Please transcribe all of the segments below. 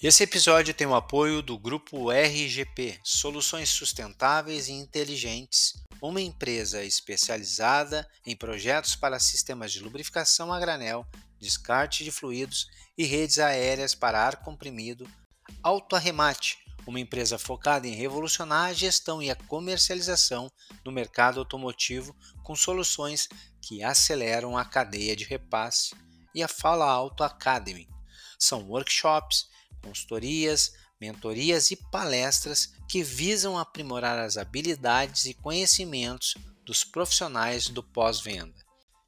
Esse episódio tem o apoio do grupo RGP, Soluções Sustentáveis e Inteligentes, uma empresa especializada em projetos para sistemas de lubrificação a granel, descarte de fluidos e redes aéreas para ar comprimido, Autoarremate, uma empresa focada em revolucionar a gestão e a comercialização no mercado automotivo com soluções que aceleram a cadeia de repasse, e a Fala Auto Academy. São workshops consultorias, mentorias e palestras que visam aprimorar as habilidades e conhecimentos dos profissionais do pós-venda.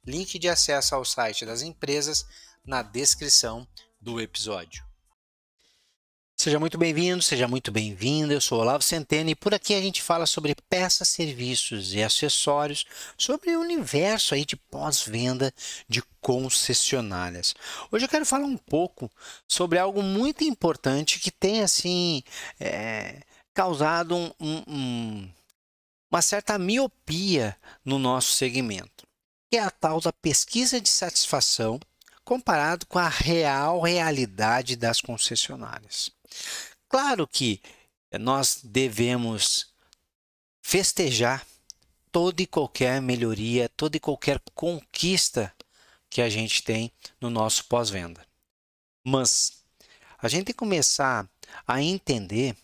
Link de acesso ao site das empresas na descrição do episódio. Seja muito bem-vindo, seja muito bem-vinda. Eu sou Olavo Centeno e por aqui a gente fala sobre peças, serviços e acessórios, sobre o universo aí de pós-venda de concessionárias. Hoje eu quero falar um pouco sobre algo muito importante que tem assim é, causado um, um, uma certa miopia no nosso segmento, que é a tal da pesquisa de satisfação comparado com a real realidade das concessionárias. Claro que nós devemos festejar toda e qualquer melhoria, toda e qualquer conquista que a gente tem no nosso pós-venda. Mas a gente tem que começar a entender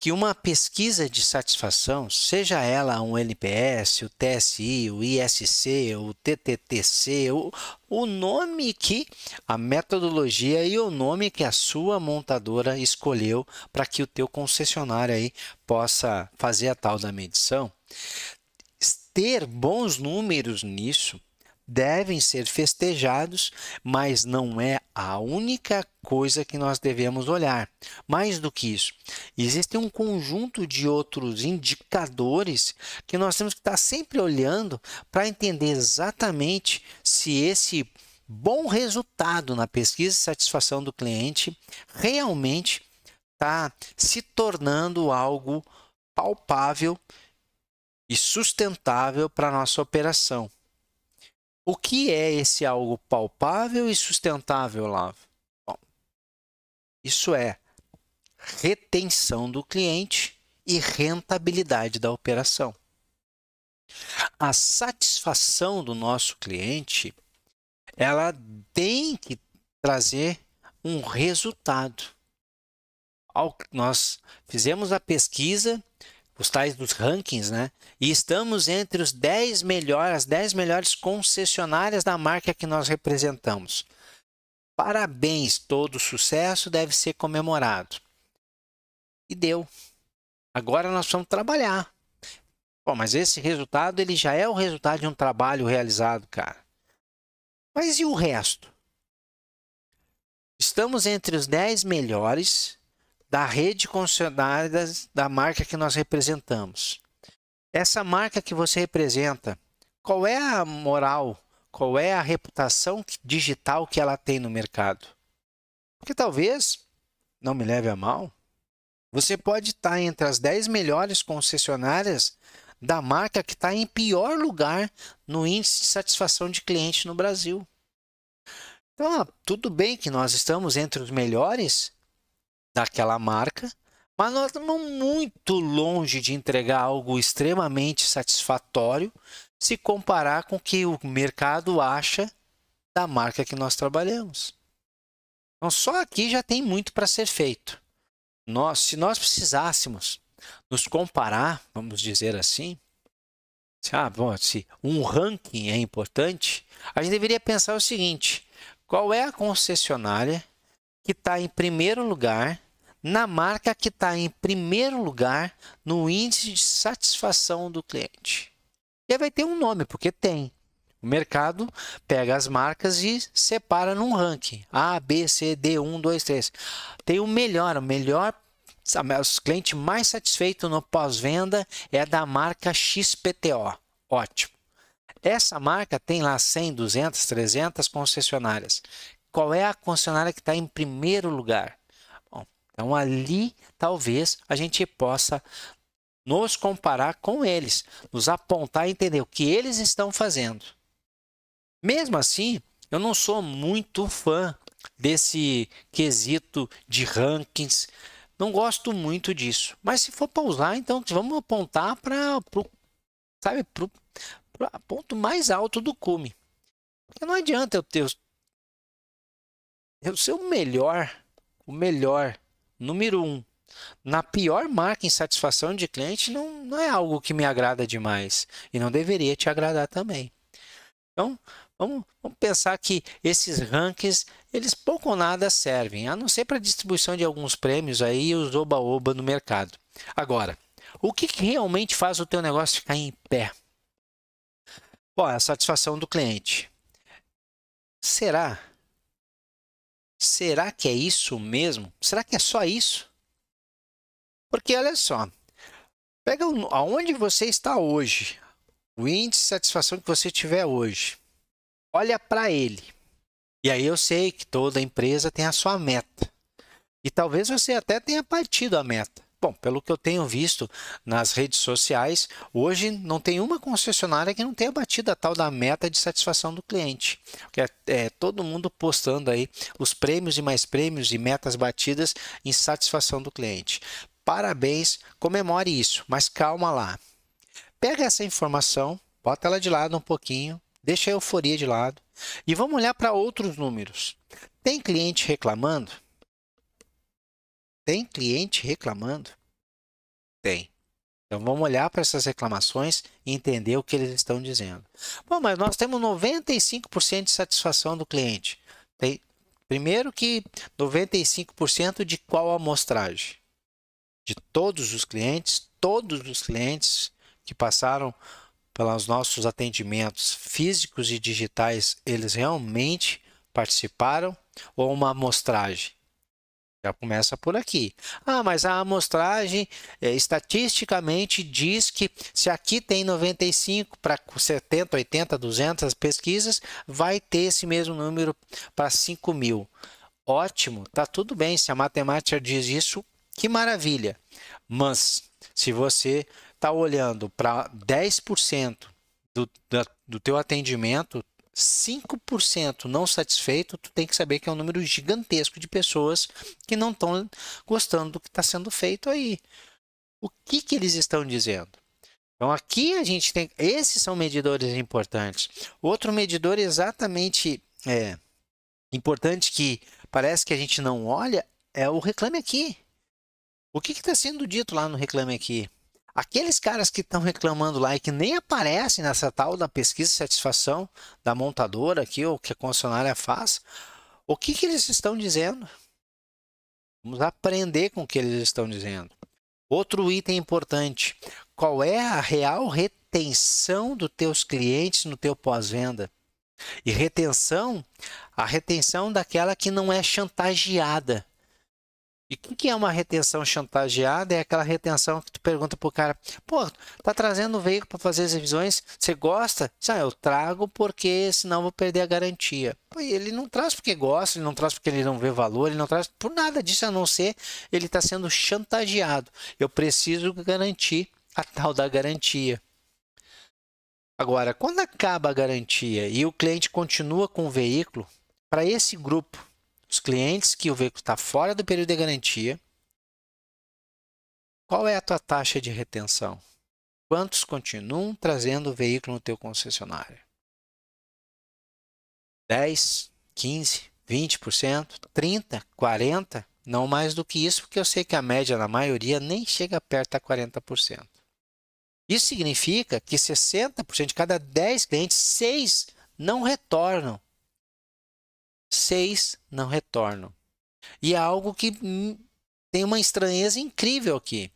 que uma pesquisa de satisfação, seja ela um NPS, o TSI, o ISC, o TTTC, o, o nome que a metodologia e o nome que a sua montadora escolheu para que o teu concessionário aí possa fazer a tal da medição, ter bons números nisso devem ser festejados, mas não é a única coisa que nós devemos olhar. Mais do que isso, existe um conjunto de outros indicadores que nós temos que estar sempre olhando para entender exatamente se esse bom resultado na pesquisa de satisfação do cliente realmente está se tornando algo palpável e sustentável para a nossa operação. O que é esse algo palpável e sustentável, Lavo? Bom, isso é retenção do cliente e rentabilidade da operação. A satisfação do nosso cliente, ela tem que trazer um resultado. Nós fizemos a pesquisa os tais dos rankings, né? E estamos entre os 10 melhores, as 10 melhores concessionárias da marca que nós representamos. Parabéns, todo sucesso deve ser comemorado. E deu. Agora nós vamos trabalhar. Bom, mas esse resultado ele já é o resultado de um trabalho realizado, cara. Mas e o resto? Estamos entre os 10 melhores da rede concessionária da marca que nós representamos. Essa marca que você representa, qual é a moral, qual é a reputação digital que ela tem no mercado? Porque talvez, não me leve a mal, você pode estar entre as 10 melhores concessionárias da marca que está em pior lugar no índice de satisfação de cliente no Brasil. Então, tudo bem que nós estamos entre os melhores, daquela marca, mas nós estamos muito longe de entregar algo extremamente satisfatório se comparar com o que o mercado acha da marca que nós trabalhamos. Então, só aqui já tem muito para ser feito. Nós, se nós precisássemos nos comparar, vamos dizer assim, se, ah, bom, se um ranking é importante, a gente deveria pensar o seguinte: qual é a concessionária que está em primeiro lugar na marca que está em primeiro lugar no índice de satisfação do cliente. E vai ter um nome, porque tem. O mercado pega as marcas e separa num ranking. A, B, C, D, 1, 2, 3. Tem o melhor, o melhor, o cliente mais satisfeito no pós-venda é da marca XPTO. Ótimo. Essa marca tem lá 100, 200, 300 concessionárias. Qual é a concessionária que está em primeiro lugar? Então, ali talvez a gente possa nos comparar com eles, nos apontar e entender o que eles estão fazendo. Mesmo assim, eu não sou muito fã desse quesito de rankings. Não gosto muito disso. Mas se for para usar, então vamos apontar para o sabe, pro, pro ponto mais alto do cume. Porque não adianta eu ter ser o melhor, o melhor, número um, na pior marca em satisfação de cliente não, não é algo que me agrada demais e não deveria te agradar também. Então, vamos, vamos pensar que esses rankings, eles pouco ou nada servem, a não ser para distribuição de alguns prêmios aí e os oba-oba no mercado. Agora, o que, que realmente faz o teu negócio ficar em pé? Bom, é a satisfação do cliente. Será? Será que é isso mesmo? Será que é só isso? Porque olha só, pega aonde você está hoje, o índice de satisfação que você tiver hoje. Olha para ele. E aí eu sei que toda empresa tem a sua meta. E talvez você até tenha partido a meta. Bom, pelo que eu tenho visto nas redes sociais, hoje não tem uma concessionária que não tenha batido a tal da meta de satisfação do cliente. Que é, é todo mundo postando aí os prêmios e mais prêmios e metas batidas em satisfação do cliente. Parabéns, comemore isso, mas calma lá. Pega essa informação, bota ela de lado um pouquinho, deixa a euforia de lado e vamos olhar para outros números. Tem cliente reclamando? Tem cliente reclamando? Tem. Então vamos olhar para essas reclamações e entender o que eles estão dizendo. Bom, mas nós temos 95% de satisfação do cliente. Tem, primeiro que 95% de qual amostragem? De todos os clientes, todos os clientes que passaram pelos nossos atendimentos físicos e digitais, eles realmente participaram ou uma amostragem? Já começa por aqui. Ah, mas a amostragem é, estatisticamente diz que se aqui tem 95 para 70, 80, 200 pesquisas, vai ter esse mesmo número para 5 mil. Ótimo, tá tudo bem. Se a matemática diz isso, que maravilha. Mas se você está olhando para 10% do, do teu atendimento, 5% não satisfeito, tu tem que saber que é um número gigantesco de pessoas que não estão gostando do que está sendo feito aí. O que, que eles estão dizendo? Então aqui a gente tem, esses são medidores importantes. Outro medidor exatamente é, importante que parece que a gente não olha é o reclame aqui. O que está sendo dito lá no reclame aqui? Aqueles caras que estão reclamando lá e que nem aparecem nessa tal da pesquisa de satisfação da montadora aqui, ou que a concessionária faz, o que, que eles estão dizendo? Vamos aprender com o que eles estão dizendo. Outro item importante: qual é a real retenção dos teus clientes no teu pós-venda? E retenção, a retenção daquela que não é chantageada. E o que é uma retenção chantageada? É aquela retenção que tu pergunta pro cara, pô, tá trazendo o veículo para fazer as revisões, você gosta? Ah, eu trago porque senão vou perder a garantia. Pô, ele não traz porque gosta, ele não traz porque ele não vê valor, ele não traz por nada disso a não ser ele está sendo chantageado. Eu preciso garantir a tal da garantia. Agora, quando acaba a garantia e o cliente continua com o veículo, para esse grupo os clientes que o veículo está fora do período de garantia, qual é a tua taxa de retenção? Quantos continuam trazendo o veículo no teu concessionário? 10, 15, 20%, 30, 40%? Não mais do que isso, porque eu sei que a média na maioria nem chega perto a 40%. Isso significa que 60% de cada 10 clientes, 6 não retornam seis não retornam. E é algo que tem uma estranheza incrível aqui.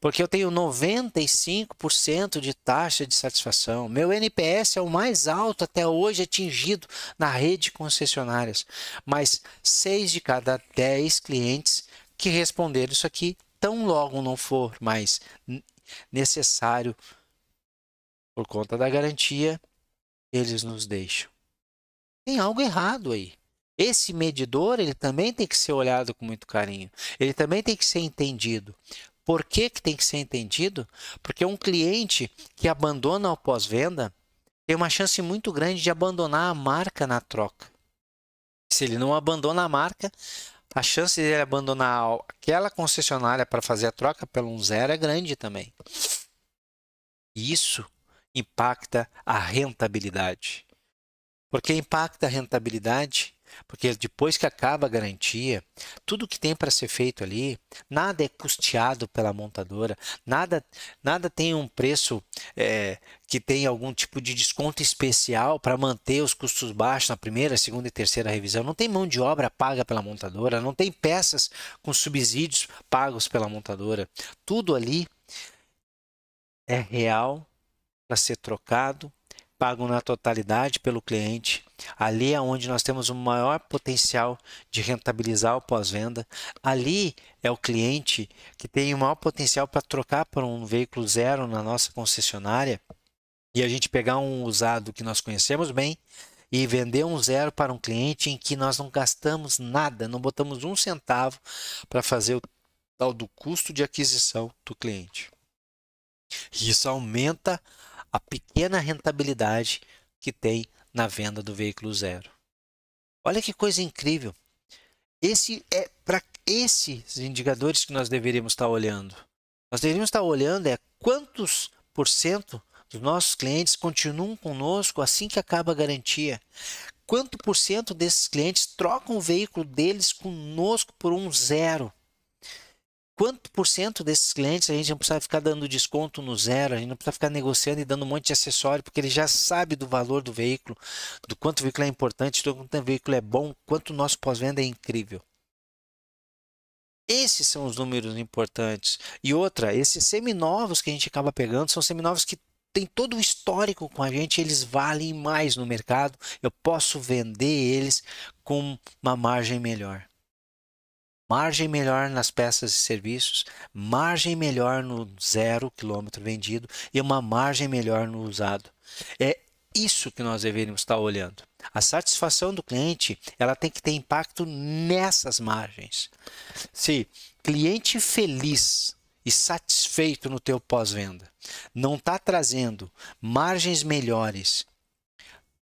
Porque eu tenho 95% de taxa de satisfação. Meu NPS é o mais alto até hoje atingido na rede de concessionárias. Mas 6 de cada 10 clientes que responderam isso aqui, tão logo não for mais necessário por conta da garantia, eles nos deixam. Tem algo errado aí. Esse medidor, ele também tem que ser olhado com muito carinho. Ele também tem que ser entendido. Por que, que tem que ser entendido? Porque um cliente que abandona o pós-venda tem uma chance muito grande de abandonar a marca na troca. Se ele não abandona a marca, a chance de ele abandonar aquela concessionária para fazer a troca pelo um zero é grande também. Isso impacta a rentabilidade. Por que impacta a rentabilidade? Porque depois que acaba a garantia, tudo que tem para ser feito ali, nada é custeado pela montadora, nada, nada tem um preço é, que tem algum tipo de desconto especial para manter os custos baixos na primeira, segunda e terceira revisão. Não tem mão de obra paga pela montadora, não tem peças com subsídios pagos pela montadora. Tudo ali é real para ser trocado pagam na totalidade pelo cliente. Ali é onde nós temos o maior potencial de rentabilizar o pós-venda. Ali é o cliente que tem o maior potencial para trocar por um veículo zero na nossa concessionária e a gente pegar um usado que nós conhecemos bem e vender um zero para um cliente em que nós não gastamos nada, não botamos um centavo para fazer o tal do custo de aquisição do cliente. Isso aumenta a pequena rentabilidade que tem na venda do veículo zero. Olha que coisa incrível. Esse é para esses indicadores que nós deveríamos estar olhando. Nós deveríamos estar olhando é quantos por cento dos nossos clientes continuam conosco assim que acaba a garantia. Quanto por cento desses clientes trocam o veículo deles conosco por um zero? Quanto por cento desses clientes a gente não precisa ficar dando desconto no zero, a gente não precisa ficar negociando e dando um monte de acessório, porque ele já sabe do valor do veículo, do quanto o veículo é importante, do quanto o veículo é bom, quanto o nosso pós-venda é incrível. Esses são os números importantes. E outra, esses seminovos que a gente acaba pegando são seminovos que têm todo o histórico com a gente, eles valem mais no mercado, eu posso vender eles com uma margem melhor margem melhor nas peças e serviços, margem melhor no zero quilômetro vendido e uma margem melhor no usado. É isso que nós deveríamos estar olhando. A satisfação do cliente ela tem que ter impacto nessas margens. Se cliente feliz e satisfeito no teu pós-venda não está trazendo margens melhores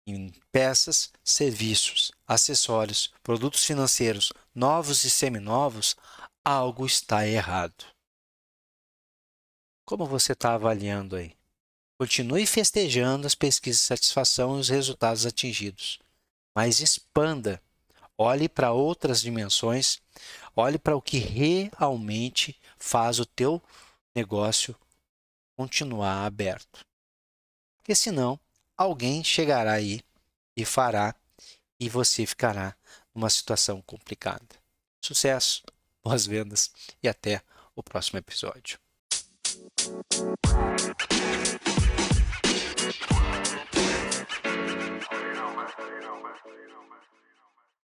em peças, serviços, acessórios, produtos financeiros, novos e seminovos, algo está errado. Como você está avaliando aí? Continue festejando as pesquisas de satisfação e os resultados atingidos, mas expanda. Olhe para outras dimensões, olhe para o que realmente faz o teu negócio continuar aberto. Porque senão alguém chegará aí e fará e você ficará numa situação complicada. Sucesso, boas vendas e até o próximo episódio.